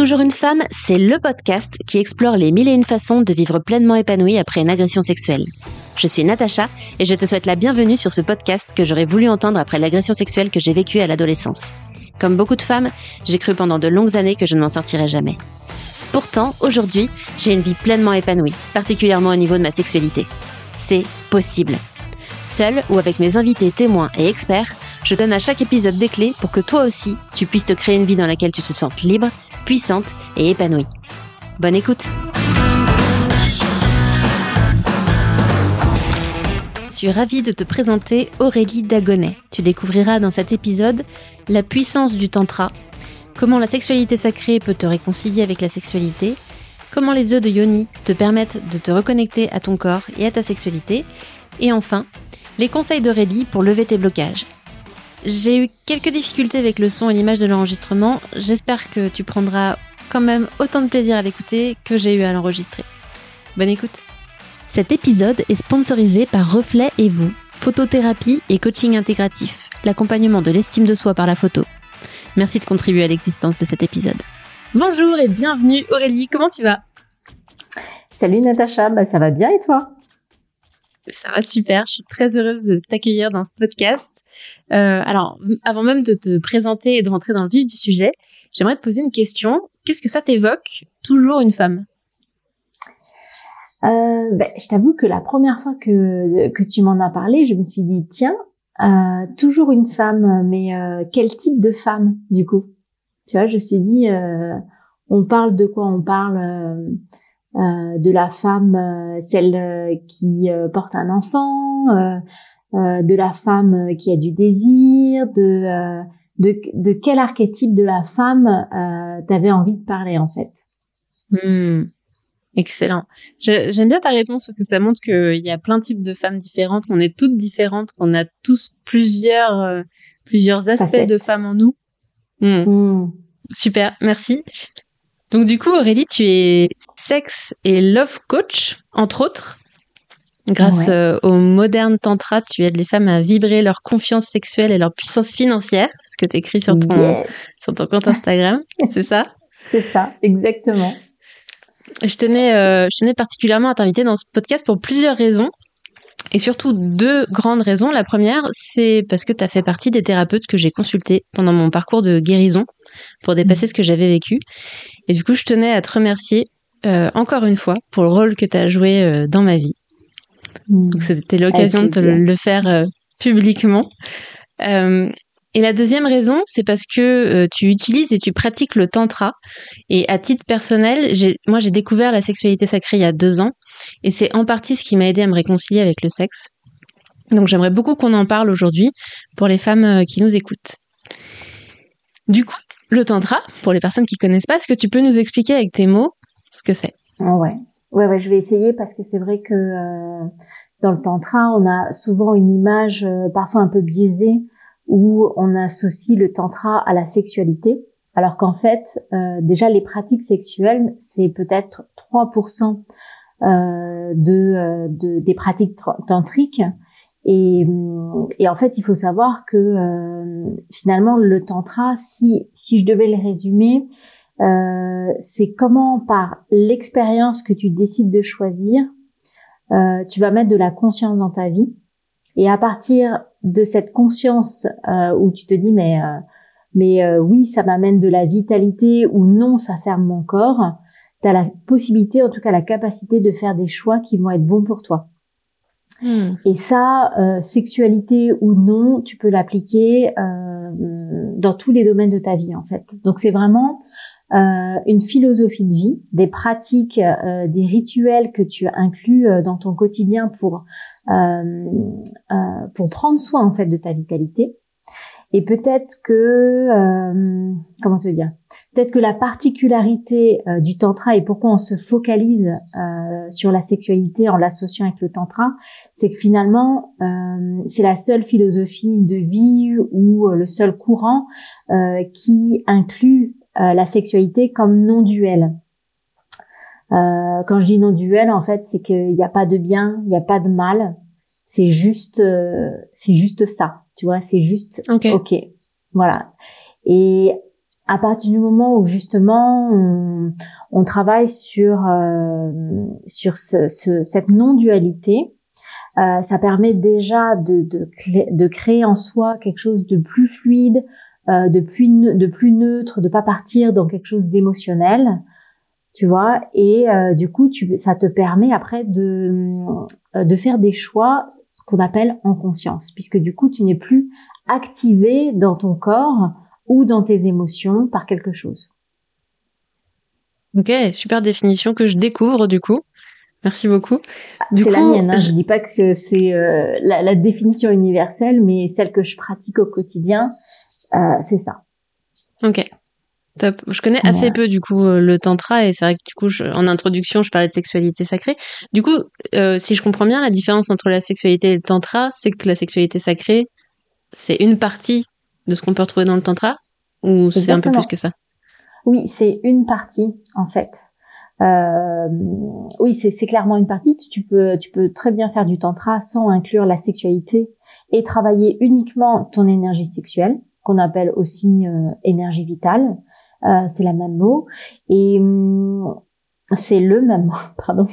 Toujours une femme, c'est le podcast qui explore les mille et une façons de vivre pleinement épanouie après une agression sexuelle. Je suis Natacha et je te souhaite la bienvenue sur ce podcast que j'aurais voulu entendre après l'agression sexuelle que j'ai vécue à l'adolescence. Comme beaucoup de femmes, j'ai cru pendant de longues années que je ne m'en sortirais jamais. Pourtant, aujourd'hui, j'ai une vie pleinement épanouie, particulièrement au niveau de ma sexualité. C'est possible. Seule ou avec mes invités témoins et experts, je donne à chaque épisode des clés pour que toi aussi, tu puisses te créer une vie dans laquelle tu te sens libre, puissante et épanouie. Bonne écoute Je suis ravie de te présenter Aurélie Dagonet. Tu découvriras dans cet épisode la puissance du tantra, comment la sexualité sacrée peut te réconcilier avec la sexualité, comment les œufs de yoni te permettent de te reconnecter à ton corps et à ta sexualité, et enfin, les conseils d'Aurélie pour lever tes blocages. J'ai eu quelques difficultés avec le son et l'image de l'enregistrement. J'espère que tu prendras quand même autant de plaisir à l'écouter que j'ai eu à l'enregistrer. Bonne écoute. Cet épisode est sponsorisé par Reflet et vous, photothérapie et coaching intégratif, l'accompagnement de l'estime de soi par la photo. Merci de contribuer à l'existence de cet épisode. Bonjour et bienvenue Aurélie, comment tu vas? Salut Natacha, bah ça va bien et toi? Ça va super, je suis très heureuse de t'accueillir dans ce podcast. Euh, alors, avant même de te présenter et de rentrer dans le vif du sujet, j'aimerais te poser une question. Qu'est-ce que ça t'évoque, toujours une femme? Euh, ben, Je t'avoue que la première fois que, que tu m'en as parlé, je me suis dit, tiens, euh, toujours une femme, mais euh, quel type de femme, du coup? Tu vois, je me suis dit, euh, on parle de quoi? On parle euh, de la femme, celle qui porte un enfant euh, de la femme euh, qui a du désir, de, euh, de, de quel archétype de la femme euh, t'avais envie de parler en fait? Hmm. Excellent. J'aime bien ta réponse parce que ça montre qu'il y a plein de types de femmes différentes, qu'on est toutes différentes, qu'on a tous plusieurs plusieurs aspects de femmes en nous. Hmm. Hmm. Super, merci. Donc du coup, Aurélie, tu es sex et love coach, entre autres. Grâce euh, au moderne tantra, tu aides les femmes à vibrer leur confiance sexuelle et leur puissance financière. Ce que tu écris sur ton, sur ton compte Instagram, c'est ça? C'est ça, exactement. Je tenais, euh, je tenais particulièrement à t'inviter dans ce podcast pour plusieurs raisons. Et surtout deux grandes raisons. La première, c'est parce que tu as fait partie des thérapeutes que j'ai consultés pendant mon parcours de guérison pour dépasser ce que j'avais vécu. Et du coup, je tenais à te remercier euh, encore une fois pour le rôle que tu as joué dans ma vie. Donc c'était l'occasion de le faire euh, publiquement. Euh, et la deuxième raison, c'est parce que euh, tu utilises et tu pratiques le tantra. Et à titre personnel, moi j'ai découvert la sexualité sacrée il y a deux ans, et c'est en partie ce qui m'a aidé à me réconcilier avec le sexe. Donc j'aimerais beaucoup qu'on en parle aujourd'hui pour les femmes qui nous écoutent. Du coup, le tantra, pour les personnes qui connaissent pas, est-ce que tu peux nous expliquer avec tes mots ce que c'est? Ouais. Ouais, ouais, je vais essayer parce que c'est vrai que euh, dans le tantra, on a souvent une image euh, parfois un peu biaisée où on associe le tantra à la sexualité, alors qu'en fait, euh, déjà les pratiques sexuelles, c'est peut-être 3% euh, de, de, des pratiques tantriques. Et, et, en fait, il faut savoir que finalement, le tantra, si, si je devais le résumer, euh, c'est comment par l'expérience que tu décides de choisir, euh, tu vas mettre de la conscience dans ta vie. Et à partir de cette conscience euh, où tu te dis mais mais oui ça m'amène de la vitalité ou non ça ferme mon corps, tu as la possibilité en tout cas la capacité de faire des choix qui vont être bons pour toi. Hmm. Et ça, sexualité ou non, tu peux l'appliquer dans tous les domaines de ta vie en fait. Donc c'est vraiment euh, une philosophie de vie, des pratiques, euh, des rituels que tu inclus euh, dans ton quotidien pour pour prendre soin en fait de ta vitalité. Et peut-être que comment te dire Peut-être que la particularité du tantra et pourquoi on se focalise sur la sexualité en l'associant avec le tantra, c'est que finalement c'est la seule philosophie de vie ou le seul courant qui inclut euh, la sexualité comme non duel. Euh, quand je dis non duel, en fait, c'est qu'il n'y a pas de bien, il n'y a pas de mal. C'est juste, euh, c'est juste ça. Tu vois, c'est juste ok. Voilà. Et à partir du moment où justement on, on travaille sur euh, sur ce, ce, cette non-dualité, euh, ça permet déjà de, de, de, créer en soi quelque chose de plus fluide, euh, de plus de plus neutre, de pas partir dans quelque chose d'émotionnel, tu vois. Et euh, du coup, tu, ça te permet après de euh, de faire des choix qu'on appelle en conscience, puisque du coup, tu n'es plus activé dans ton corps ou dans tes émotions par quelque chose. Ok, super définition que je découvre du coup. Merci beaucoup. C'est la mienne. Hein. Je... dis pas que c'est euh, la, la, définition universelle, mais celle que je pratique au quotidien, c'est ça. Ok. Top. Je connais assez peu du coup euh, le tantra et c'est vrai que du coup je, en introduction je parlais de sexualité sacrée. Du coup, euh, si je comprends bien, la différence entre la sexualité et le tantra, c'est que la sexualité sacrée, c'est une partie de ce qu'on peut retrouver dans le tantra ou c'est un peu plus que ça? Oui, c'est une partie en fait. Euh, oui, c'est clairement une partie. Tu peux, tu peux très bien faire du tantra sans inclure la sexualité et travailler uniquement ton énergie sexuelle, appelle aussi euh, énergie vitale. Euh, c'est la même mot et hum, c'est le même mot, pardon.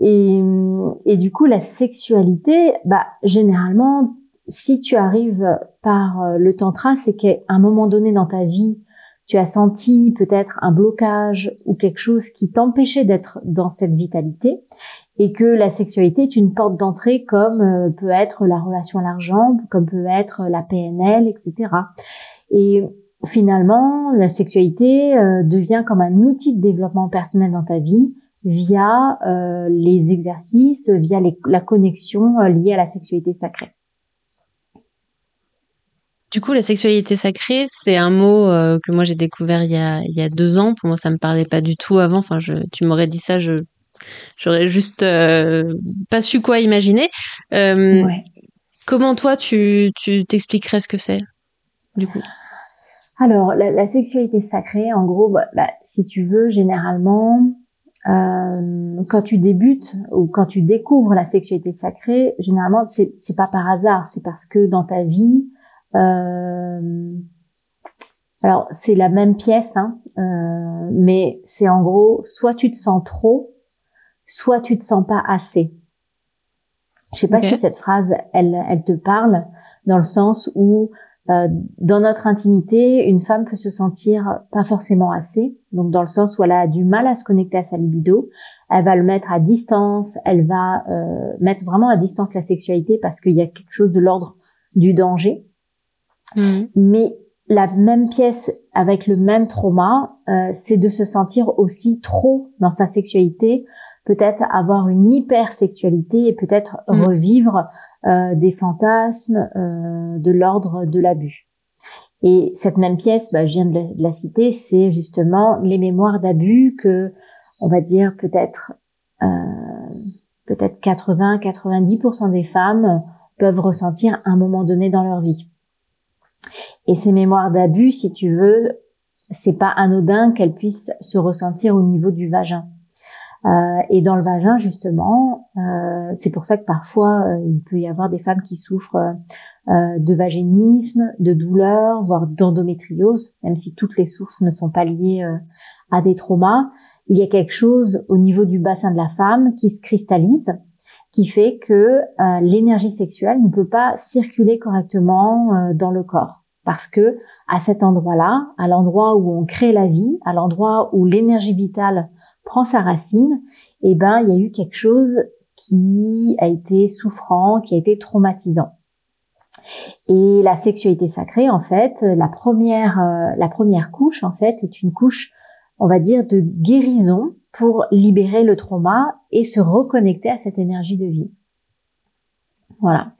Et, hum, et du coup, la sexualité, bah généralement, si tu arrives par euh, le tantra, c'est qu'à un moment donné dans ta vie, tu as senti peut-être un blocage ou quelque chose qui t'empêchait d'être dans cette vitalité et que la sexualité est une porte d'entrée comme euh, peut être la relation à l'argent, comme peut être la PNL, etc. Et finalement, la sexualité euh, devient comme un outil de développement personnel dans ta vie via les exercices, via la connexion liée à la sexualité sacrée. Du coup, la sexualité sacrée, c'est un mot euh, que moi j'ai découvert il y, a, deux ans. Pour moi, ça me parlait pas du tout avant. Enfin, tu m'aurais dit ça, je j'aurais juste euh, pas su quoi imaginer. Euh, comment toi, tu tu t'expliquerais ce que c'est, du coup? Alors, la, la, sexualité sacrée, en gros, bah, bah, si tu veux, généralement, quand tu débutes ou quand tu découvres la sexualité sacrée, généralement, c'est c'est pas par hasard. C'est parce que dans ta vie euh, alors c'est la même pièce, hein, euh, mais c'est en gros soit tu te sens trop, soit tu te sens pas assez. Je sais pas si cette phrase elle elle te parle dans le sens où euh, dans notre intimité, une femme peut se sentir pas forcément assez, donc dans le sens où elle a du mal à se connecter à sa libido, elle va le mettre à distance, elle va euh, mettre vraiment à distance la sexualité parce qu'il y a quelque chose de l'ordre du danger. Mm. Mais la même pièce avec le même trauma, euh, c'est de se sentir aussi trop dans sa sexualité, peut-être avoir une hypersexualité et peut-être mm. revivre euh, des fantasmes euh, de l'ordre de l'abus. Et cette même pièce, bah, je viens de la, citer, c'est justement les mémoires d'abus que, on va dire peut-être peut-être 80-90% des femmes peuvent ressentir à un moment donné dans leur vie. Et ces mémoires d'abus, si tu veux, c'est pas anodin qu'elles puissent se ressentir au niveau du vagin. Euh, et dans le vagin, justement, euh, c'est pour ça que parfois euh, il peut y avoir des femmes qui souffrent euh, de vaginisme, de douleurs, voire d'endométriose, même si toutes les sources ne sont pas liées à des traumas. Il y a quelque chose au niveau du bassin de la femme qui se cristallise, qui fait que l'énergie sexuelle ne peut pas circuler correctement dans le corps parce que à cet endroit-là, à l'endroit où on crée la vie, à l'endroit où l'énergie vitale prend sa racine, eh ben il y a eu quelque chose qui a été souffrant, qui a été traumatisant. Et la sexualité sacrée, en fait, la première, euh, la première couche, en fait, c'est une couche, on va dire, de guérison pour libérer le trauma et se reconnecter à cette énergie de vie. Voilà.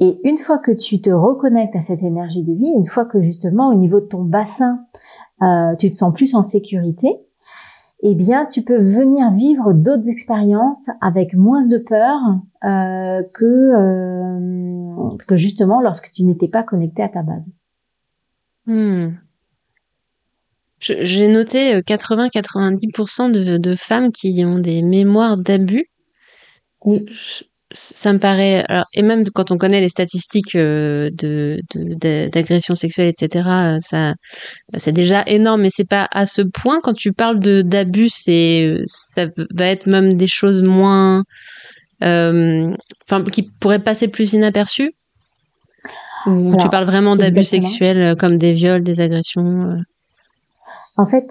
Et une fois que tu te reconnectes à cette énergie de vie, une fois que justement au niveau de ton bassin, euh, tu te sens plus en sécurité, eh bien, tu peux venir vivre d'autres expériences avec moins de peur euh, que euh, que justement lorsque tu n'étais pas connecté à ta base. Hmm. J'ai noté 80-90% de, de femmes qui ont des mémoires d'abus. Oui ça me paraît alors, et même quand on connaît les statistiques euh, de d'agression sexuelle etc ça c'est déjà énorme mais c'est pas à ce point quand tu parles de d'abus c'est ça va être même des choses moins euh, enfin qui pourraient passer plus inaperçues? Ou tu parles vraiment d'abus sexuels euh, comme des viols des agressions en fait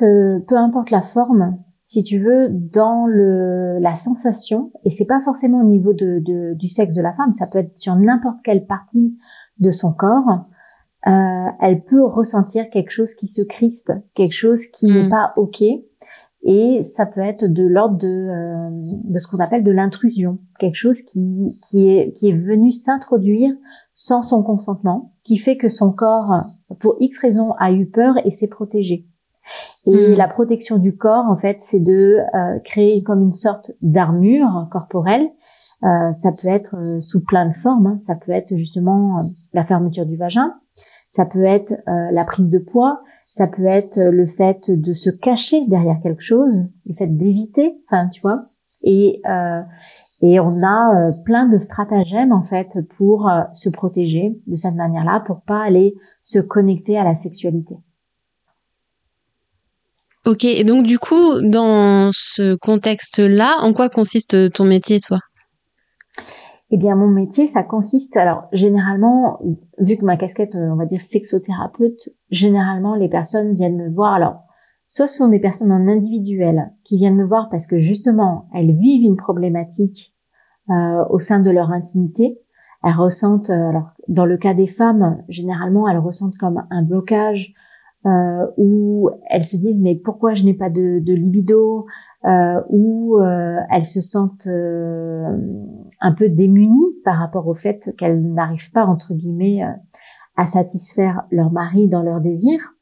peu importe la forme si tu veux, dans le, la sensation, et c'est pas forcément au niveau de, de, du sexe de la femme, ça peut être sur n'importe quelle partie de son corps, euh, elle peut ressentir quelque chose qui se crispe, quelque chose qui n'est mm. pas ok, et ça peut être de l'ordre de, euh, de ce qu'on appelle de l'intrusion, quelque chose qui, qui, est, qui est venu s'introduire sans son consentement, qui fait que son corps, pour X raisons, a eu peur et s'est protégé. Et hmm. la protection du corps, en fait, c'est de euh, créer comme une sorte d'armure corporelle. Euh, ça peut être euh, sous plein de formes. Hein. Ça peut être justement la fermeture du vagin. Ça peut être la prise de poids. Ça peut être le fait de se cacher derrière quelque chose, le fait d'éviter. Enfin, tu vois. Et et on a plein de stratagèmes en fait pour se protéger de cette manière-là, pour pas aller se connecter à la sexualité. Ok, et donc du coup, dans ce contexte-là, en quoi consiste ton métier, toi? Eh bien, mon métier, ça consiste, alors généralement, vu que ma casquette, on va dire sexothérapeute, généralement, les personnes viennent me voir, alors, soit ce sont des personnes en individuel qui viennent me voir parce que justement, elles vivent une problématique euh, au sein de leur intimité, elles ressentent, euh, alors dans le cas des femmes, généralement, elles ressentent comme un blocage, euh, où elles se disent mais pourquoi je n'ai pas de, libido, euh, où euh, elles se sentent euh, un peu démunies par rapport au fait qu'elles n'arrivent pas entre guillemets à satisfaire leur mari dans leurs désirs.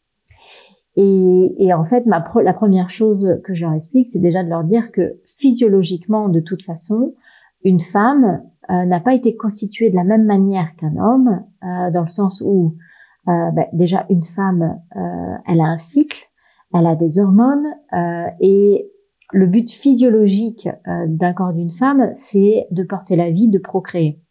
Et, en fait, la première chose que je leur explique, c'est déjà de leur dire que physiologiquement, de toute façon, une femme n'a pas été constituée de la même manière qu'un homme, dans le sens où euh, ben, déjà une femme, euh, elle a un cycle, elle a des hormones euh, et le but physiologique d'un corps d'une femme, c'est de porter la vie, de procréer.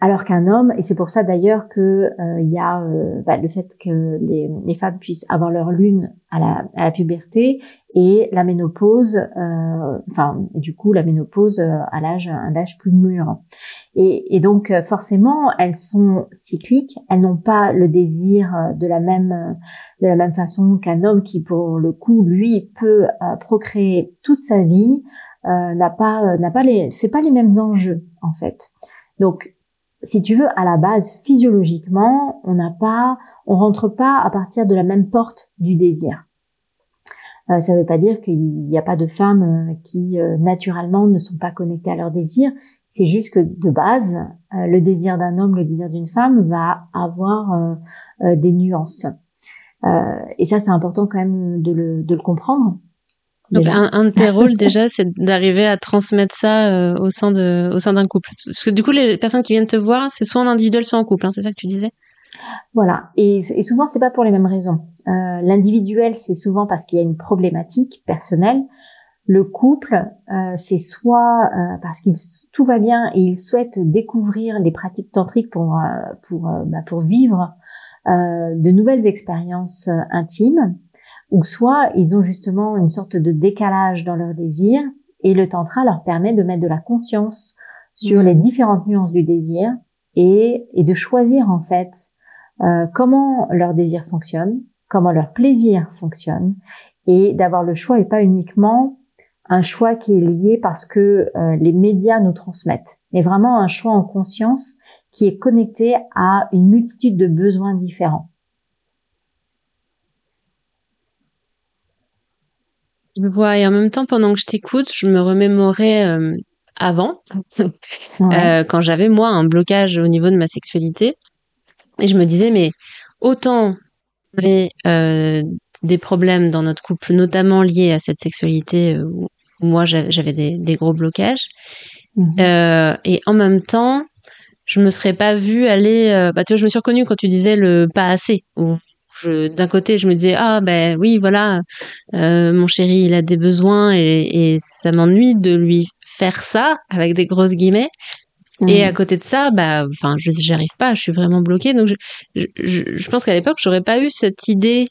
Alors qu'un homme, et c'est pour ça d'ailleurs que euh, il y a euh, bah, le fait que les, les, femmes puissent avoir leur lune à la, à la puberté et la ménopause, euh, enfin du coup la ménopause à l'âge un âge plus mûr. Et, et, donc forcément elles sont cycliques, elles n'ont pas le désir de la même de la même façon qu'un homme qui pour le coup lui peut procréer toute sa vie, n'a pas n'a pas les c'est pas les mêmes enjeux en fait. Donc si tu veux, à la base, physiologiquement, on n'a pas, on rentre pas à partir de la même porte du désir. Euh, ça ne veut pas dire qu'il n'y a pas de femmes euh, qui euh, naturellement ne sont pas connectées à leur désir. C'est juste que de base, le désir d'un homme, le désir d'une femme va avoir des nuances. et ça, c'est important quand même de le, de le comprendre. Donc un, de tes rôles déjà, c'est d'arriver à transmettre ça euh, au sein de, au sein d'un couple. Parce que du coup, les personnes qui viennent te voir, c'est soit en individuel, soit en couple. Hein, c'est ça que tu disais? Voilà. Et, et souvent, c'est pas pour les mêmes raisons. Euh, L'individuel, c'est souvent parce qu'il y a une problématique personnelle. Le couple, euh, c'est soit euh, parce qu'il tout va bien et il souhaite découvrir les pratiques tantriques pour euh, pour bah, pour vivre de nouvelles expériences intimes ou soit ils ont justement une sorte de décalage dans leur désir et le tantra leur permet de mettre de la conscience sur les mmh. différentes nuances du désir et, et de choisir en fait euh, comment leur désir fonctionne, comment leur plaisir fonctionne et d'avoir le choix et pas uniquement un choix qui est lié parce que euh, les médias nous transmettent, mais vraiment un choix en conscience qui est connecté à une multitude de besoins différents. Je vois, et en même temps, pendant que je t'écoute, je me remémorais euh, avant, euh, quand j'avais moi un blocage au niveau de ma sexualité, et je me disais, mais autant j'avais euh, des problèmes dans notre couple, notamment liés à cette sexualité où moi j'avais des, gros blocages, mhm. et en même temps, je me serais pas vue aller. bah tu vois, je me suis reconnue quand tu disais le pas assez, d'un côté, je me disais ah ben oui voilà, euh, mon chéri il a des besoins et, ça m'ennuie de lui faire ça avec des grosses guillemets. Et à côté de ça, bah, enfin, je j'y arrive pas, je suis vraiment bloquée. Donc, je, je, je pense qu'à l'époque, j'aurais pas eu cette idée,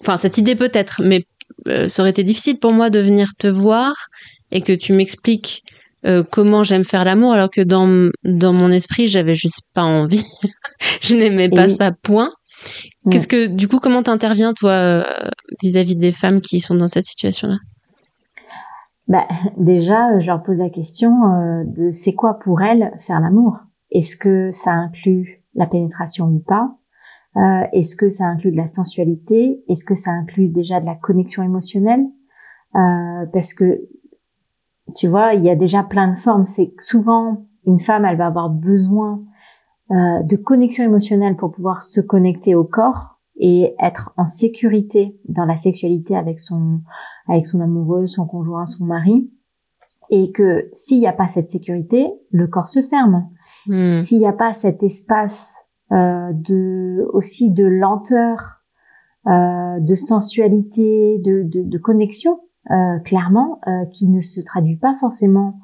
enfin, cette idée peut-être, mais euh, ça aurait été difficile pour moi de venir te voir et que tu m'expliques euh, comment j'aime faire l'amour, alors que dans dans mon esprit, j'avais juste pas envie. je n'aimais pas ça, point. Qu'est-ce que, du coup, comment t'interviens toi euh, vis-à-vis des femmes qui sont dans cette situation-là? Bah, déjà, je leur pose la question de c'est quoi pour elles faire l'amour? Est-ce que ça inclut la pénétration ou pas? Euh, Est-ce que ça inclut de la sensualité? Est-ce que ça inclut déjà de la connexion émotionnelle? Euh, Parce que tu vois, il y a déjà plein de formes. C'est souvent une femme, elle va avoir besoin euh, de connexion émotionnelle pour pouvoir se connecter au corps et être en sécurité dans la sexualité avec son avec son amoureux, son conjoint, son mari. Et que s'il n'y a pas cette sécurité, le corps se ferme. Hmm. S'il n'y a pas cet espace euh, de aussi de lenteur, euh, de sensualité, de, de, de connexion, euh, clairement, euh, qui ne se traduit pas forcément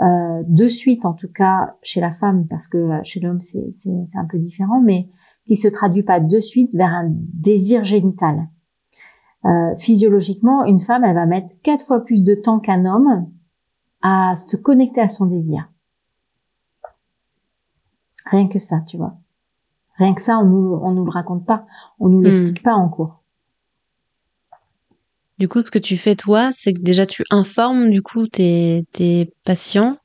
euh, de suite, en tout cas chez la femme, parce que chez l'homme c'est, un peu différent, mais qui se traduit pas de suite vers un désir génital. physiologiquement, une femme, elle va mettre quatre fois plus de temps qu'un homme à se connecter à son désir. Rien que ça, tu vois. Rien que ça, on nous, on nous le raconte pas, on nous hmm. l'explique pas en cours. Du coup, ce que tu fais toi, c'est que déjà tu informes du coup tes, tes patients.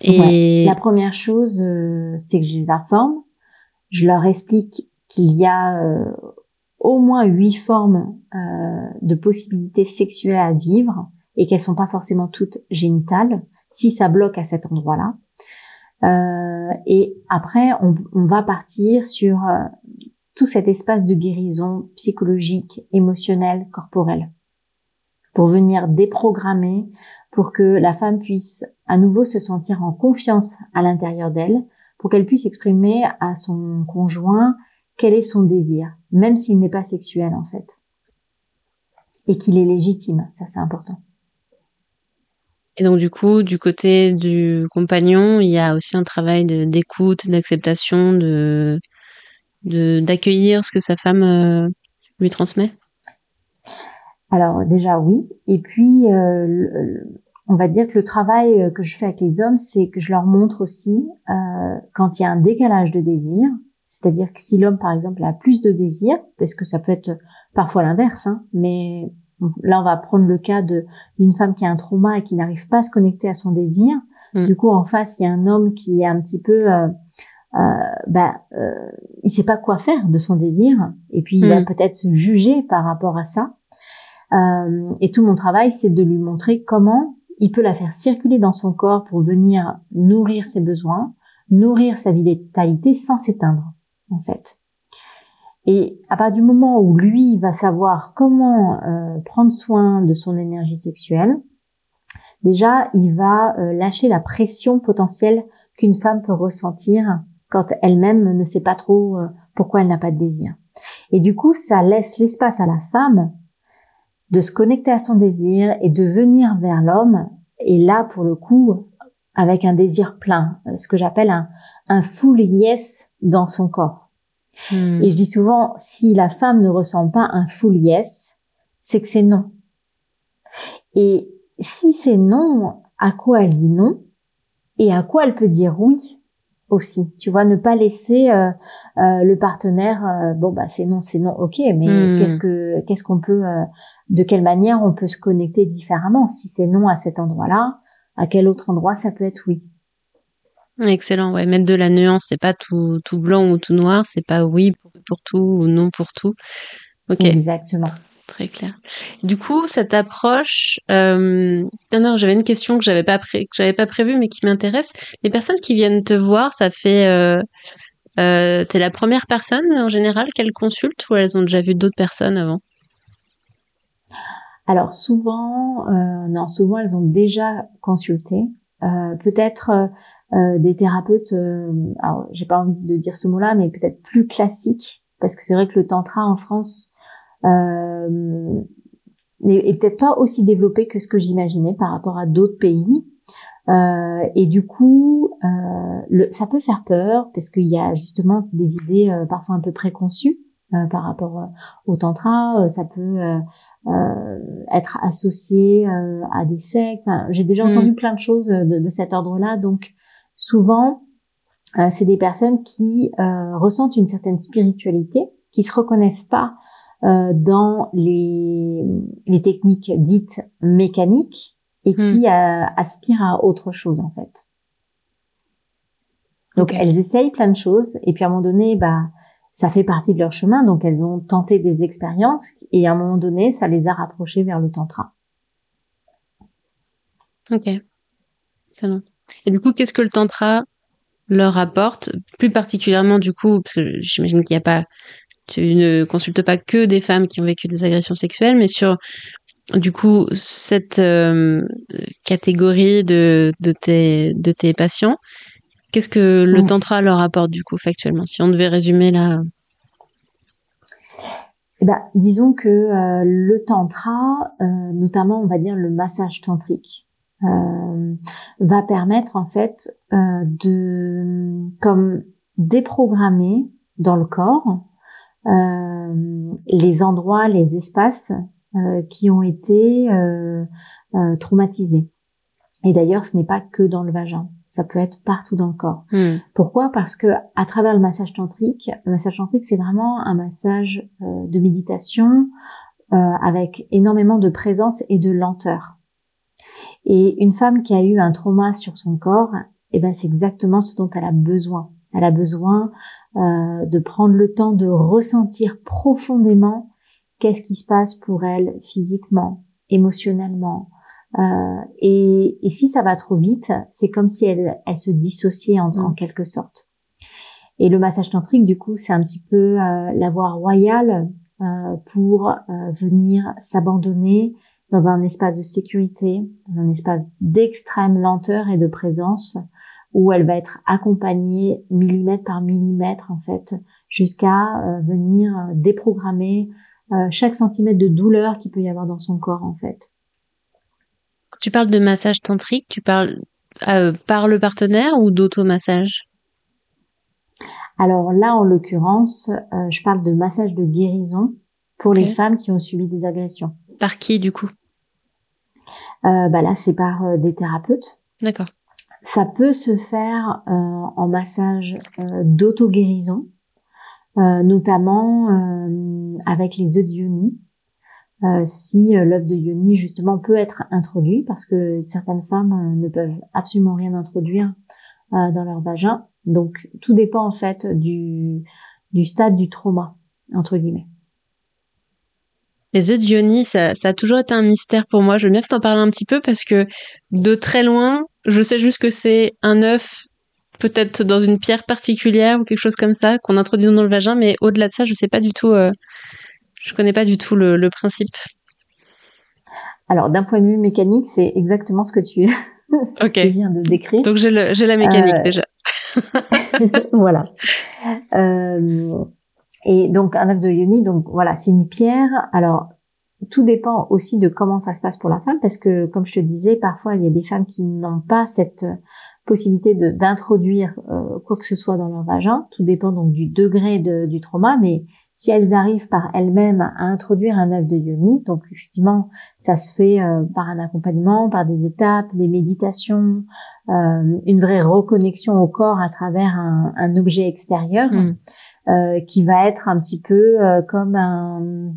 Et la première chose, euh, c'est que je les informe. Je leur explique qu'il y a euh, au moins huit formes euh, de possibilités sexuelles à vivre et qu'elles sont pas forcément toutes génitales. Si ça bloque à cet endroit-là, euh, et après, on, on, va partir sur euh, tout cet espace de guérison psychologique, émotionnelle, corporelle, pour venir déprogrammer, pour que la femme puisse à nouveau se sentir en confiance à l'intérieur d'elle, pour qu'elle puisse exprimer à son conjoint quel est son désir, même s'il n'est pas sexuel en fait, et qu'il est légitime, ça c'est important. Et donc du coup, du côté du compagnon, il y a aussi un travail d'écoute, d'acceptation, de d'accueillir ce que sa femme euh, lui transmet? Alors déjà oui, et puis euh, on va dire que le travail euh, que je fais avec les hommes, c'est que je leur montre aussi quand il y a un décalage de désir, c'est-à-dire que si l'homme par exemple a plus de désir, parce que ça peut être parfois l'inverse, hein, mais Là, on va prendre le cas de d'une femme qui a un trauma et qui n'arrive pas à se connecter à son désir. Mm. Du coup, en face, il y a un homme qui est un petit peu, euh, euh, bah, euh, il sait pas quoi faire de son désir, et puis il va mm. peut-être se juger par rapport à ça. Euh, et tout mon travail, c'est de lui montrer comment il peut la faire circuler dans son corps pour venir nourrir ses besoins, nourrir sa vitalité sans s'éteindre, en fait. Et à partir du moment où lui va savoir comment euh, prendre soin de son énergie sexuelle, déjà il va euh, lâcher la pression potentielle qu'une femme peut ressentir quand elle-même ne sait pas trop pourquoi elle n'a pas de désir. Et du coup, ça laisse l'espace à la femme de se connecter à son désir et de venir vers l'homme. Et là, pour le coup, avec un désir plein, ce que j'appelle un, un full yes dans son corps. Hmm. Et je dis souvent, si la femme ne ressent pas un full yes, c'est que c'est non. Et si c'est non, à quoi elle dit non? Et à quoi elle peut dire oui? Aussi. Tu vois, ne pas laisser euh, euh, le partenaire, euh, bon bah c'est non, c'est non, ok, mais hmm. qu'est-ce que qu'est-ce qu'on peut, de quelle manière on peut se connecter différemment? Si c'est non à cet endroit-là, à quel autre endroit ça peut être oui? Excellent, ouais. Mettre de la nuance, c'est pas tout, tout blanc ou tout noir, c'est pas oui pour, tout ou non pour tout. Ok. Exactement. Très clair. Du coup, cette approche, euh, j'avais une question que j'avais pas pas prévue, mais qui m'intéresse. Les personnes qui viennent te voir, ça fait, euh, euh, t'es la première personne en général qu'elles consultent ou elles ont déjà vu d'autres personnes avant? Alors souvent, non, souvent elles ont déjà consulté. Peut-être des thérapeutes, alors j'ai pas envie de dire ce mot-là, mais peut-être plus classiques, parce que c'est vrai que le tantra en France n'est peut-être pas aussi développé que ce que j'imaginais par rapport à d'autres pays. Euh, et du coup, euh, le, ça peut faire peur parce qu'il y a justement des idées euh, parfois un peu préconçues euh, par rapport euh, au tantra. ça peut être associé à des sectes. Enfin, J'ai déjà mm. entendu plein de choses de, de cet ordre-là. Donc souvent, c'est des personnes qui ressentent une certaine spiritualité, qui se reconnaissent pas dans les, les techniques dites mécaniques et hmm. qui euh, aspirent à autre chose en fait. Donc elles essayent plein de choses et puis à un moment donné, bah ça fait partie de leur chemin, donc elles ont tenté des expériences et à un moment donné, ça les a rapprochées vers le tantra. Ok, excellent. Et du coup, qu'est-ce que le tantra leur apporte, plus particulièrement du coup, parce que j'imagine qu'il n'y a pas, tu ne consultes pas que des femmes qui ont vécu des agressions sexuelles, mais sur du coup, cette euh, catégorie de, de, tes, de tes patients, qu'est-ce que le mm. tantra leur apporte du coup factuellement? Si on devait résumer là. Eh ben, disons que euh, le tantra, euh, notamment on va dire le massage tantrique, va permettre en fait de comme déprogrammer dans le corps les endroits, les espaces euh, qui ont été euh, euh, traumatisés. Et d'ailleurs, ce n'est pas que dans le vagin, ça peut être partout dans le corps. Hmm. Pourquoi? Parce que à travers le massage tantrique, le massage tantrique, c'est vraiment un massage de méditation avec énormément de présence et de lenteur. Et une femme qui a eu un trauma sur son corps, eh ben c'est exactement ce dont elle a besoin. Elle a besoin euh, de prendre le temps de ressentir profondément qu'est-ce qui se passe pour elle physiquement, émotionnellement. Euh, et, et, si ça va trop vite, c'est comme si elle, elle se dissociait en, en, mm. quelque sorte. Et le massage tantrique, du coup, c'est un petit peu euh, la voie royale euh, pour euh, venir s'abandonner dans un espace de sécurité, dans un espace d'extrême lenteur et de présence, où elle va être accompagnée millimètre par millimètre, en fait, jusqu'à euh, venir déprogrammer euh, chaque centimètre de douleur qu'il peut y avoir dans son corps en fait. Quand tu parles de massage tantrique, tu parles euh, par le partenaire ou d'automassage? Alors là, en l'occurrence, euh, je parle de massage de guérison pour les femmes qui ont subi des agressions. Par qui du coup? Bah Là, c'est par des thérapeutes. D'accord. Ça peut se faire en massage d'auto-guérison. Euh, notamment euh, avec les œufs de yoni. Euh, si l'œuf de yoni justement peut être introduit parce que certaines femmes ne peuvent absolument rien introduire dans leur vagin. Donc tout dépend en fait du, du stade du trauma entre guillemets. Les œufs de Yoni, ça, ça, a toujours été un mystère pour moi. Je veux bien que tu en parles un petit peu parce que de très loin, je sais juste que c'est un œuf peut-être dans une pierre particulière ou quelque chose comme ça qu'on introduit dans le vagin, mais au-delà de ça, je sais pas du tout, euh, je connais pas du tout le, principe. Alors d'un point de vue mécanique, c'est exactement ce que tu, viens de décrire. Donc j'ai la mécanique euh, déjà. voilà. Euh, et donc un œuf de yoni, donc voilà, c'est une pierre. Alors tout dépend aussi de comment ça se passe pour la femme, parce que comme je te disais, parfois il y a des femmes qui n'ont pas cette possibilité d'introduire euh, quoi que ce soit dans leur vagin. Tout dépend donc du degré de, du trauma, mais si elles arrivent par elles-mêmes à introduire un œuf de yoni, donc effectivement, ça se fait euh, par un accompagnement, par des étapes, des méditations, euh, une vraie reconnexion au corps à travers un, un objet extérieur mm. Euh, qui va être un petit peu comme un,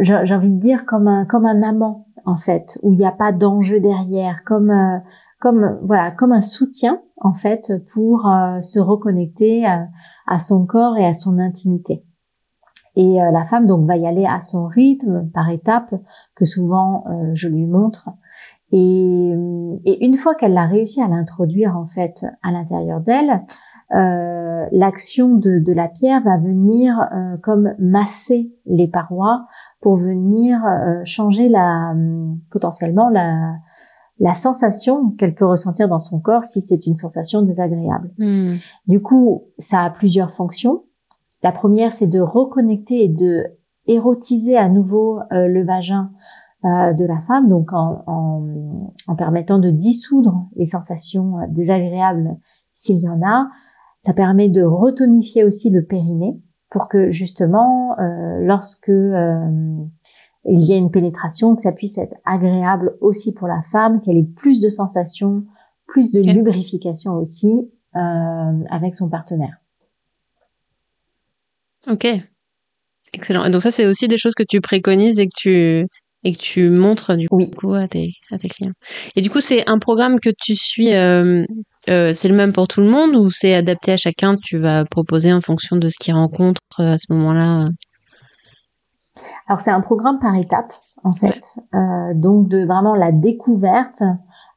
j'ai envie de dire comme un comme un amant en fait, où il n'y a pas d'enjeu derrière, comme euh, comme voilà, comme un soutien en fait pour euh, se reconnecter à, son corps et à son intimité. Et euh, la femme donc va y aller à son rythme, par étapes, que souvent je lui montre. Et, et une fois qu'elle a réussi à l'introduire en fait à l'intérieur d'elle, euh, l'action de, de, la pierre va venir euh, comme masser les parois pour venir euh, changer la potentiellement la, la sensation qu'elle peut ressentir dans son corps si c'est une sensation désagréable. Hmm. Du coup, ça a plusieurs fonctions. La première, c'est de reconnecter et de érotiser à nouveau le vagin de la femme, donc en, en, en, permettant de dissoudre les sensations désagréables s'il y en a. Ça permet de retonifier aussi le périnée pour que justement, euh, lorsque euh, il y a une pénétration, que ça puisse être agréable aussi pour la femme, qu'elle ait plus de sensations, plus de lubrification aussi euh, avec son partenaire. Ok, excellent. Et donc ça, c'est aussi des choses que tu préconises et que tu et que tu montres du coup à tes à tes clients. Et du coup, c'est un programme que tu suis. Euh, euh, c'est le même pour tout le monde ou c'est adapté à chacun? Tu vas proposer en fonction de ce qu'il rencontre à ce moment-là? Alors c'est un programme par étape en fait, euh, donc de vraiment la découverte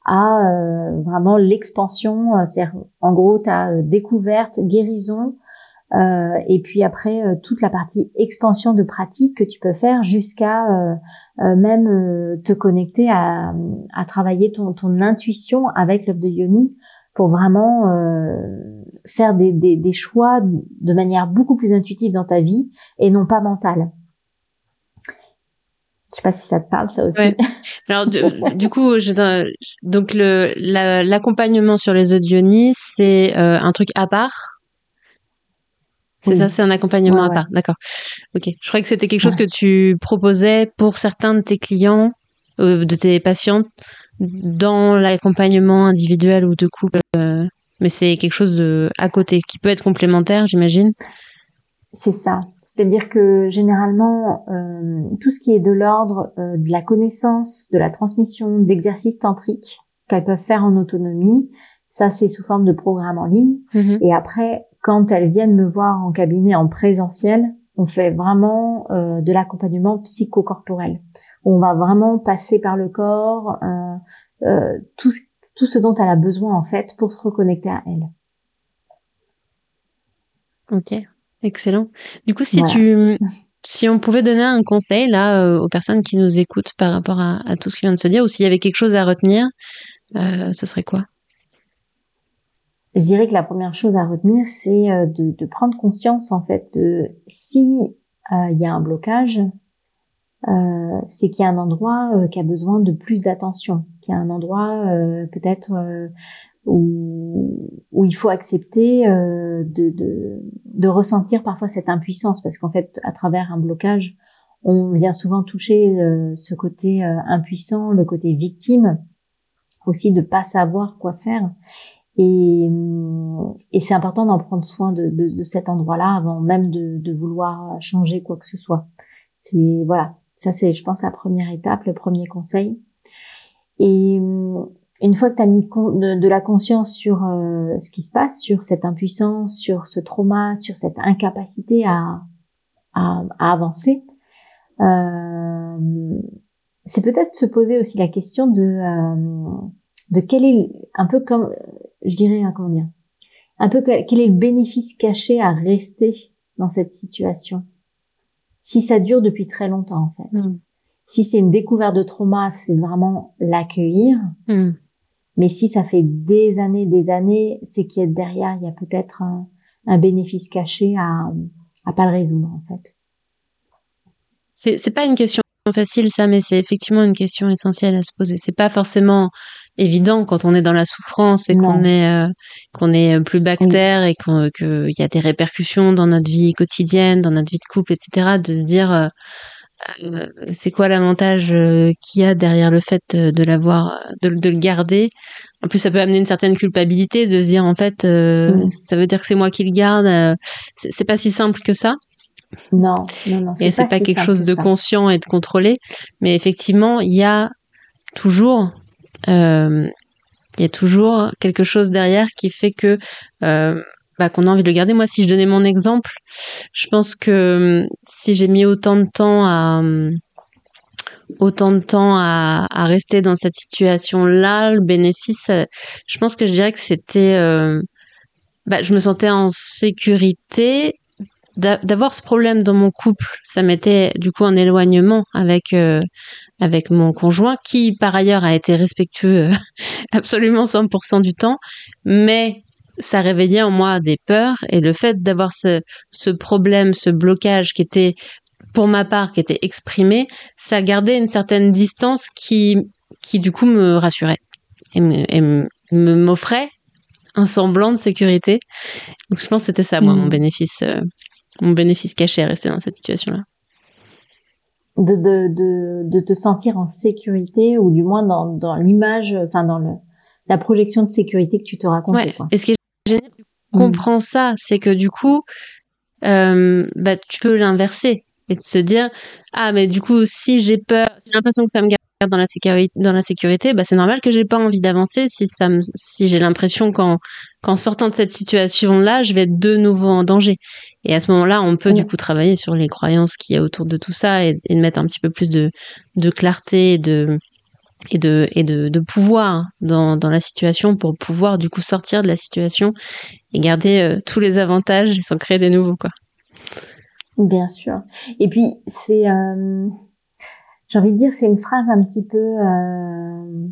à euh, vraiment l'expansion. Euh, c'est en gros, tu as euh, découverte, guérison, euh, et puis après toute la partie expansion de pratique que tu peux faire jusqu'à même te connecter à, à travailler ton, ton intuition avec l'œuvre de Yoni pour vraiment faire des, des, des, choix de manière beaucoup plus intuitive dans ta vie et non pas mentale. Je sais pas si ça te parle, ça aussi. Alors, du, coup, je, donc le l'accompagnement sur les audionies, c'est euh, un truc à part? C'est ça, c'est un accompagnement à part. D'accord. Ok. Je croyais que c'était quelque chose que tu proposais pour certains de tes clients, euh, de tes patientes, dans l'accompagnement individuel ou de couple. Euh, mais c'est quelque chose de, à côté qui peut être complémentaire, j'imagine. C'est ça. C'est-à-dire que généralement, euh, tout ce qui est de l'ordre de la connaissance, de la transmission, d'exercices tantriques qu'elles peuvent faire en autonomie, ça c'est sous forme de programme en ligne. Mm-hmm. Et après, quand elles viennent me voir en cabinet en présentiel, on fait vraiment euh, de l'accompagnement psychocorporel. On va vraiment passer par le corps, tout, ce, tout ce dont elle a besoin en fait pour se reconnecter à elle. Ok. Excellent. Du coup, si tu, si on pouvait donner un conseil là euh, aux personnes qui nous écoutent par rapport à, tout ce qui vient de se dire, ou s'il y avait quelque chose à retenir, euh, ce serait quoi? Je dirais que la première chose à retenir, c'est euh, de, de, prendre conscience en fait de si il y a un blocage, c'est qu'il y a un endroit qui a besoin de plus d'attention, qu'il y a un endroit peut-être où, où il faut accepter euh, de, de, de, ressentir parfois cette impuissance, parce qu'en fait, à travers un blocage, on vient souvent toucher euh, ce côté euh, impuissant, le côté victime, aussi de pas savoir quoi faire. Et, et c'est important d'en prendre soin de, de, de cet endroit-là avant même de, de, vouloir changer quoi que ce soit. C'est voilà, ça c'est, je pense, la première étape, le premier conseil. Et une fois que tu as mis de, la conscience sur euh, ce qui se passe, sur cette impuissance, sur ce trauma, sur cette incapacité à, à, avancer, euh, c'est peut-être se poser aussi la question de euh, de quel est un peu comme je dirais hein, comment dire un peu quel est le bénéfice caché à rester dans cette situation? Si ça dure depuis très longtemps en fait. Mm. Si c'est une découverte de trauma, c'est vraiment l'accueillir. Mm. Mais si ça fait des années, des années, c'est qu'il y a derrière, il y a peut-être un, bénéfice caché à, à pas le résoudre, en fait. C'est, c'est pas une question facile, ça, mais c'est effectivement une question essentielle à se poser. C'est pas forcément évident quand on est dans la souffrance et qu'on est euh, qu'on est plus bactère et qu'il y a des répercussions dans notre vie quotidienne, dans notre vie de couple, etc. De se dire euh, euh, c'est quoi l'avantage euh, qu'il y a derrière le fait euh, de l'avoir, de, le garder? En plus, ça peut amener une certaine culpabilité de se dire en fait, mm. ça veut dire que c'est moi qui le garde. c'est pas si simple que ça. Non, non, non. Et c'est pas, pas quelque chose de conscient et de contrôlé, mais effectivement, il y a toujours, il y a toujours quelque chose derrière qui fait que bah, qu'on a envie de le garder. Moi, si je donnais mon exemple, je pense que hum, si j'ai mis autant de temps à autant de temps à, à rester dans cette situation-là, le bénéfice, euh, je pense que je dirais que c'était, euh, bah, je me sentais en sécurité. D'avoir ce problème dans mon couple, ça m'était du coup un éloignement avec euh, avec mon conjoint, qui par ailleurs a été respectueux absolument 100% du temps, mais ça réveillait en moi des peurs et le fait d'avoir ce, ce problème, ce blocage qui était pour ma part, qui était exprimée, ça gardait une certaine distance qui, qui du coup me rassurait et me, m'offrait un semblant de sécurité. Donc je pense que c'était ça, moi, mon mm. bénéfice, euh, mon bénéfice caché à rester dans cette situation-là. De, de, de, de, te sentir en sécurité ou du moins dans, dans l'image, enfin dans le, la projection de sécurité que tu te racontes. Ouais. Et ce qui est génial, tu comprends ça, c'est que du coup, euh, bah, tu peux l'inverser et de se dire ah mais du coup si j'ai peur, j'ai l'impression que ça me garde dans la sécurité, dans la sécurité, bah c'est normal que j'ai pas envie d'avancer si ça me, si j'ai l'impression qu'en qu'en sortant de cette situation là, je vais être de nouveau en danger. Et à ce moment-là, on peut du coup travailler sur les croyances qu'il y a autour de tout ça et, et mettre un petit peu plus de de clarté et de et de et de, de pouvoir dans dans la situation pour pouvoir du coup sortir de la situation et garder euh, tous les avantages et s'en créer des nouveaux quoi. Bien sûr. Et puis c'est euh, j'ai envie de dire, c'est une phrase un petit peu, euh,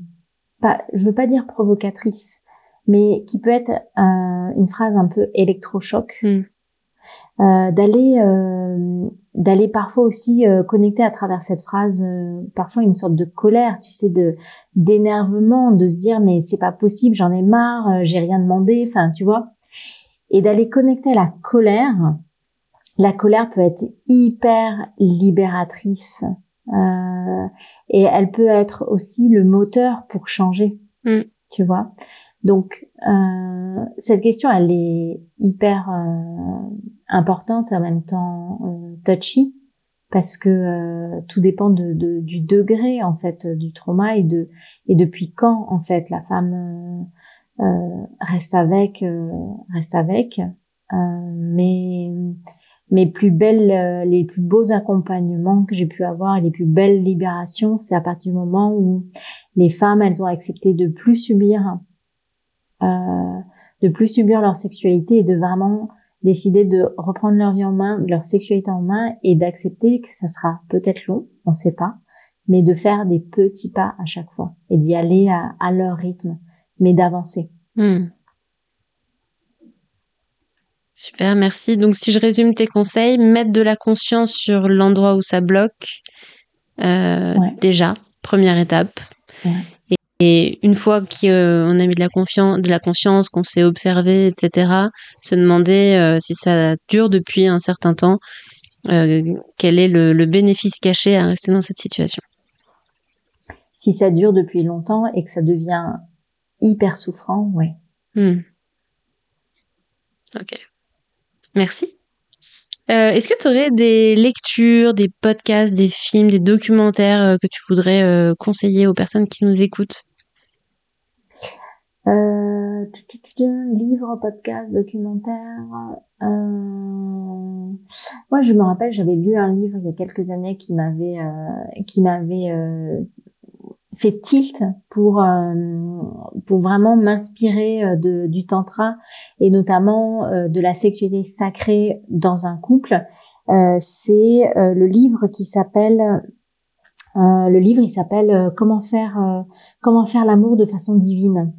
pas, je veux pas dire provocatrice, mais qui peut être euh, une phrase un peu électrochoc. Hmm. Euh, d'aller euh, d'aller parfois aussi euh, connecter à travers cette phrase parfois une sorte de colère tu sais de d'énervement de se dire mais c'est pas possible j'en ai marre j'ai rien demandé enfin tu vois et d'aller connecter à la colère la colère peut être hyper libératrice euh, et elle peut être aussi le moteur pour changer, mm. tu vois. Donc euh, cette question, elle est hyper euh, importante en même temps euh, touchy parce que euh, tout dépend de, de, du degré en fait du trauma et de et depuis quand en fait la femme reste avec reste avec. Mais mes plus belles, euh, les plus beaux accompagnements que j'ai pu avoir les plus belles libérations, c'est à partir du moment où les femmes, elles ont accepté de plus subir, euh, de plus subir leur sexualité et de vraiment décider de reprendre leur vie en main, leur sexualité en main et d'accepter que ça sera peut-être long, on sait pas, mais de faire des petits pas à chaque fois et d'y aller à, leur rythme, mais d'avancer. Hmm. Super, merci. Donc, si je résume tes conseils, mettre de la conscience sur l'endroit où ça bloque, euh, déjà, première étape. Et, une fois qu'on a mis de la confiance, de la conscience, qu'on s'est observé, etc., se demander euh, si ça dure depuis un certain temps, euh, quel est le, bénéfice caché à rester dans cette situation. Si ça dure depuis longtemps et que ça devient hyper souffrant, ouais. Hmm. Ok. Merci. Euh, est-ce que tu aurais des lectures, des podcasts, des films, des documentaires euh, que tu voudrais euh, conseiller aux personnes qui nous écoutent? Euh, livres, podcasts, documentaires. Moi, je me rappelle, j'avais lu un livre il y a quelques années qui m'avait qui m'avait fait tilt pour euh, pour vraiment m'inspirer euh, de du tantra et notamment euh, de la sexualité sacrée dans un couple. c'est le livre qui s'appelle le livre il s'appelle comment faire comment faire l'amour de façon divine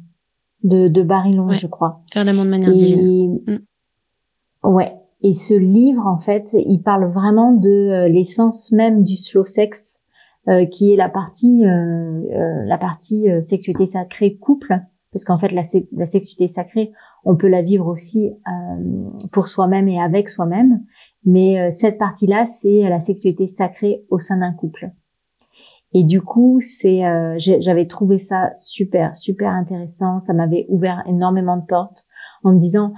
de de Barry Long je crois. Faire l'amour de manière divine. Mm. Ouais. Et ce livre en fait, il parle vraiment de l'essence même du slow sex euh, qui est la partie euh, euh, la partie sexualité sacrée couple parce qu'en fait la, la, sexualité sacrée on peut la vivre aussi pour soi-même et avec soi-même mais cette partie là c'est la sexualité sacrée au sein d'un couple et du coup c'est j'avais trouvé ça super super intéressant ça m'avait ouvert énormément de portes en me disant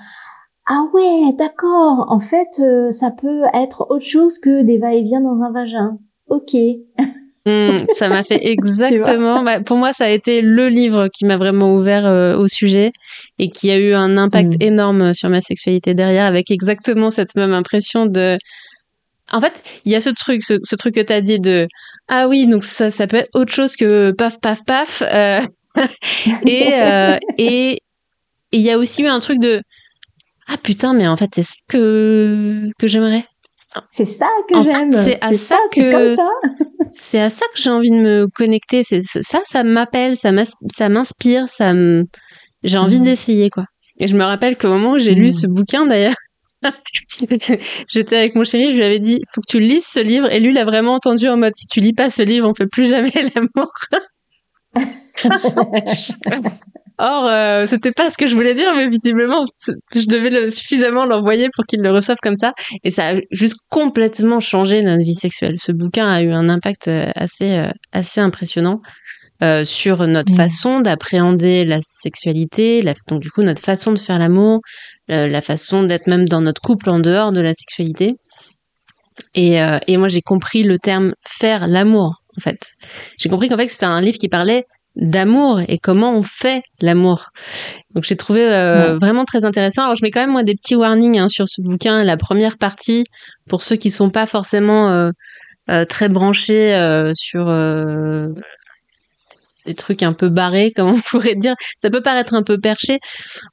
ah ouais, d'accord. En fait, ça peut être autre chose que des va-et-vient dans un vagin. Ok. Hmm, ça m'a fait exactement. Bah, pour moi, ça a été le livre qui m'a vraiment ouvert euh, au sujet et qui a eu un impact hmm. énorme sur ma sexualité derrière, avec exactement cette même impression de. En fait, il y a ce truc, ce, truc que t'as dit de ah oui, donc ça, ça peut être autre chose que paf paf paf. Euh, et euh, et il y a aussi eu un truc de ah putain, mais en fait c'est ce que que j'aimerais. C'est ça que j'aime. C'est à ça, que c'est à ça que j'ai envie de me connecter. C'est ça, ça m'appelle, ça m'inspire, ça j'ai envie mm. d'essayer quoi. Et je me rappelle qu'au moment où j'ai lu mm. ce bouquin d'ailleurs, J'étais avec mon chéri, je lui avais dit, faut que tu lises ce livre, et lui, il a vraiment entendu en mode, si tu lis pas ce livre, on fait plus jamais l'amour. Or, euh, c'était pas ce que je voulais dire, mais visiblement, je devais le, suffisamment l'envoyer pour qu'il le reçoive comme ça. Et ça a juste complètement changé notre vie sexuelle. Ce bouquin a eu un impact euh, assez, euh, assez impressionnant. Euh, sur notre mmh. façon d'appréhender la sexualité, la, donc du coup notre façon de faire l'amour, la façon d'être même dans notre couple en dehors de la sexualité. Et, et moi j'ai compris le terme faire l'amour en fait. J'ai compris qu'en fait c'était un livre qui parlait d'amour et comment on fait l'amour. Donc j'ai trouvé euh, vraiment très intéressant. Alors je mets quand même moi des petits warnings hein, sur ce bouquin. La première partie pour ceux qui sont pas forcément euh, euh, très branchés sur des trucs un peu barrés, comme on pourrait dire. Ça peut paraître un peu perché.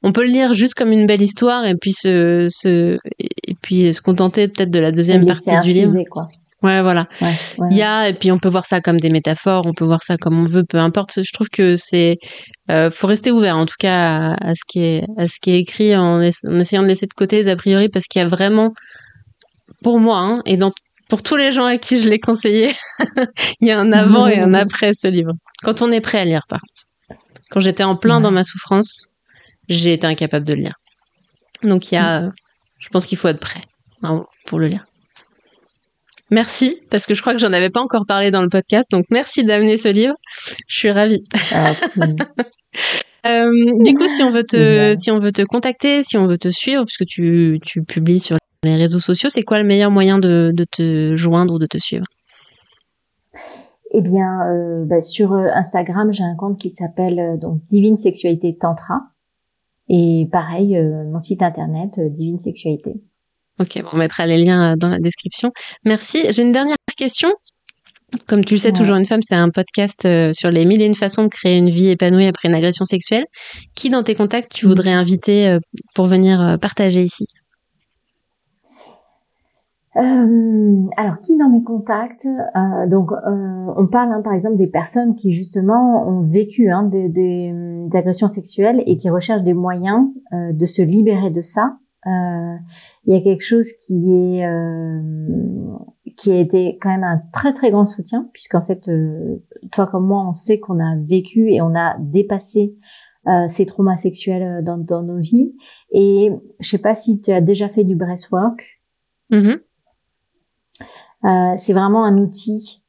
On peut le lire juste comme une belle histoire et puis se, se et puis se contenter peut-être de la deuxième partie du livre. Quoi. Ouais, voilà. Il y a, et puis on peut voir ça comme des métaphores, on peut voir ça comme on veut, peu importe. Je trouve que c'est, euh, faut rester ouvert, en tout cas, à, ce qui est, à ce qui est écrit, en, essayant de laisser de côté les a priori, parce qu'il y a vraiment, pour moi, hein, et dans, pour tous les gens à qui je l'ai conseillé, il y a un avant et un après ce livre. Quand on est prêt à lire, par contre. Quand j'étais en plein dans ma souffrance, j'ai été incapable de le lire. Donc il y a, je pense qu'il faut être prêt hein, pour le lire. Merci, parce que je crois que j'en avais pas encore parlé dans le podcast, donc merci d'amener ce livre. Je suis ravie. Ah, euh, du coup, si on veut te, si on veut te contacter, si on veut te suivre, puisque tu, tu publies sur les réseaux sociaux, c'est quoi le meilleur moyen de, de te joindre ou de te suivre? Eh bien, euh, bah, sur euh, Instagram, j'ai un compte qui s'appelle donc Divine Sexualité Tantra, et pareil, mon site internet Divine Sexualité. Ok, on mettra les liens euh, dans la description. Merci. J'ai une dernière question. Comme tu le sais, Toujours une femme, c'est un podcast euh, sur les mille et une façons de créer une vie épanouie après une agression sexuelle. Qui dans tes contacts tu voudrais inviter euh, pour venir partager ici? Alors, qui dans mes contacts Donc, on parle hein, par exemple des personnes qui justement ont vécu hein, des, agressions sexuelles et qui recherchent des moyens de se libérer de ça il y a quelque chose qui est euh, qui a été quand même un très très grand soutien puisqu'en fait euh, toi comme moi on sait qu'on a vécu et on a dépassé ces traumas sexuels dans, dans nos vies. Et je sais pas si tu as déjà fait du breathwork mm-hmm. c'est vraiment un outil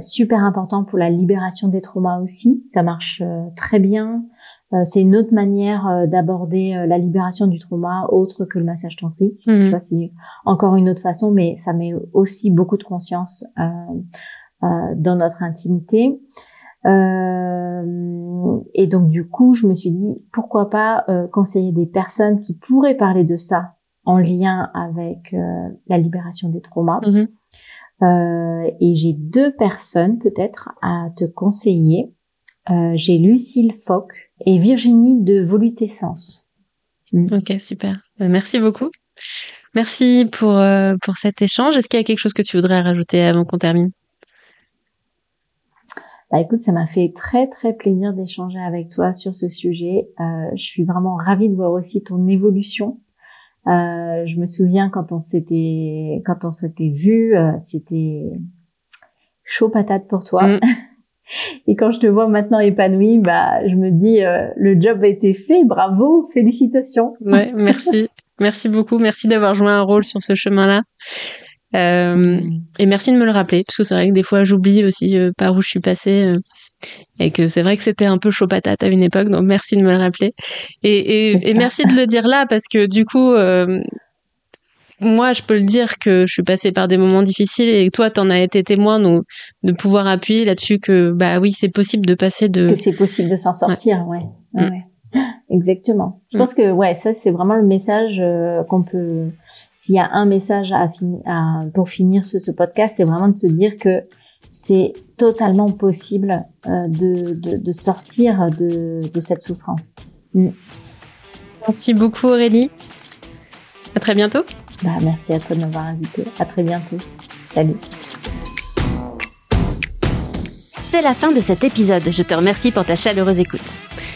super important pour la libération des traumas aussi. Ça marche très bien. euh, c'est une autre manière euh, d'aborder euh, la libération du trauma autre que le massage tantrique. C'est encore une autre façon, mais ça met aussi beaucoup de conscience dans notre intimité. et donc du coup, je me suis dit pourquoi pas conseiller des personnes qui pourraient parler de ça en lien avec la libération des traumas. Mhm. et j'ai deux personnes peut-être à te conseiller. j'ai Lucille Fock et Virginie de Volutessence. Mm. Ok, super. Euh, merci beaucoup. Merci pour, euh, pour cet échange. Est-ce qu'il y a quelque chose que tu voudrais rajouter avant qu'on termine? Bah écoute, ça m'a fait très très plaisir d'échanger avec toi sur ce sujet. Euh, je suis vraiment ravie de voir aussi ton évolution. Euh, je me souviens quand on s'était quand on s'était vu, euh, c'était chaud patate pour toi. Mm. Et quand je te vois maintenant épanouie, bah, je me dis, euh, le job a été fait, bravo, félicitations. Ouais, merci. merci beaucoup. Merci d'avoir joué un rôle sur ce chemin-là. Euh. Et merci de me le rappeler, parce que c'est vrai que des fois, j'oublie aussi euh, par où je suis passée. Et que c'est vrai que c'était un peu chaud patate à une époque, donc merci de me le rappeler. Et, et, et merci de le dire là, parce que du coup, moi, je peux le dire que je suis passée par des moments difficiles et toi, t'en as été témoin, donc de pouvoir appuyer là-dessus que, bah oui, c'est possible de passer de. Que c'est possible de s'en sortir, ouais. ouais. Exactement. Je mm. pense que, ouais, ça, c'est vraiment le message euh, qu'on peut. S'il y a un message à, à pour finir ce, ce podcast, c'est vraiment de se dire que c'est totalement possible euh, de, de, de, sortir de, de cette souffrance. Mm. Merci beaucoup Aurélie. À très bientôt. Bah, merci à toi de m'avoir invité. À très bientôt. Salut. C'est la fin de cet épisode. Je te remercie pour ta chaleureuse écoute.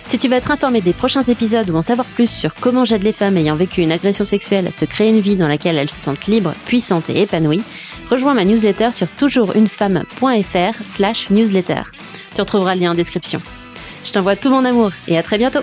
Si tu veux être informé des prochains épisodes ou en savoir plus sur comment j'aide les femmes ayant vécu une agression sexuelle à se créer une vie dans laquelle elles se sentent libres, puissantes et épanouies, rejoins ma newsletter sur toujoursunefemme.fr slash newsletter. Tu retrouveras le lien en description. Je t'envoie tout mon amour et à très bientôt